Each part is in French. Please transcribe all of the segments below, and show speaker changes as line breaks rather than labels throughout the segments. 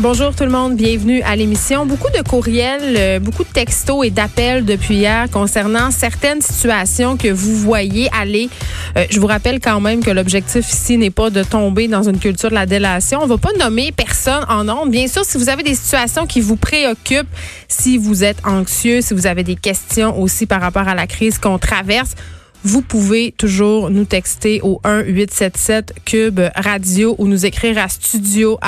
Bonjour tout le monde, bienvenue à l'émission. Beaucoup de courriels, euh, beaucoup de textos et d'appels depuis hier concernant certaines situations que vous voyez aller. Euh, je vous rappelle quand même que l'objectif ici n'est pas de tomber dans une culture de la délation. On va pas nommer personne en nombre. Bien sûr, si vous avez des situations qui vous préoccupent, si vous êtes anxieux, si vous avez des questions aussi par rapport à la crise qu'on traverse, vous pouvez toujours nous texter au 1-877 Cube Radio ou nous écrire à studio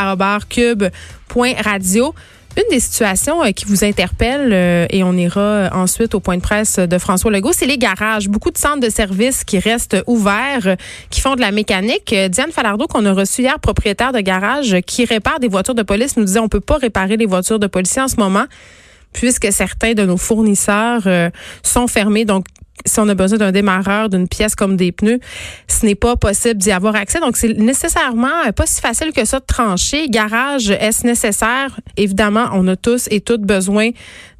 cube.radio. Une des situations euh, qui vous interpelle, euh, et on ira ensuite au point de presse de François Legault, c'est les garages. Beaucoup de centres de services qui restent ouverts, euh, qui font de la mécanique. Diane Falardeau, qu'on a reçu hier, propriétaire de garage, qui répare des voitures de police, nous disait on peut pas réparer les voitures de policiers en ce moment puisque certains de nos fournisseurs sont fermés. Donc, si on a besoin d'un démarreur, d'une pièce comme des pneus, ce n'est pas possible d'y avoir accès. Donc, c'est nécessairement pas si facile que ça de trancher. Garage, est-ce nécessaire? Évidemment, on a tous et toutes besoin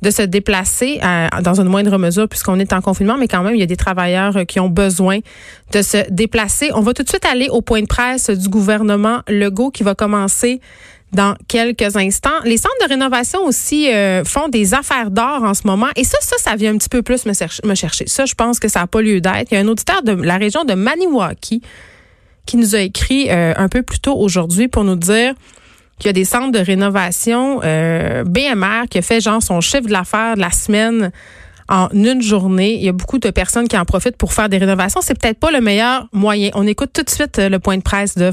de se déplacer euh, dans une moindre mesure puisqu'on est en confinement, mais quand même, il y a des travailleurs qui ont besoin de se déplacer. On va tout de suite aller au point de presse du gouvernement Legault qui va commencer dans quelques instants. Les centres de rénovation aussi euh, font des affaires d'or en ce moment. Et ça, ça, ça vient un petit peu plus me, chercher. Ça, je pense que ça n'a pas lieu d'être. Il y a un auditeur de la région de Maniwaki qui nous a écrit euh, un peu plus tôt aujourd'hui pour nous dire qu'il y a des centres de rénovation euh, BMR qui a fait genre son chiffre de l'affaire de la semaine en une journée. Il y a beaucoup de personnes qui en profitent pour faire des rénovations. C'est peut-être pas le meilleur moyen. On écoute tout de suite le point de presse de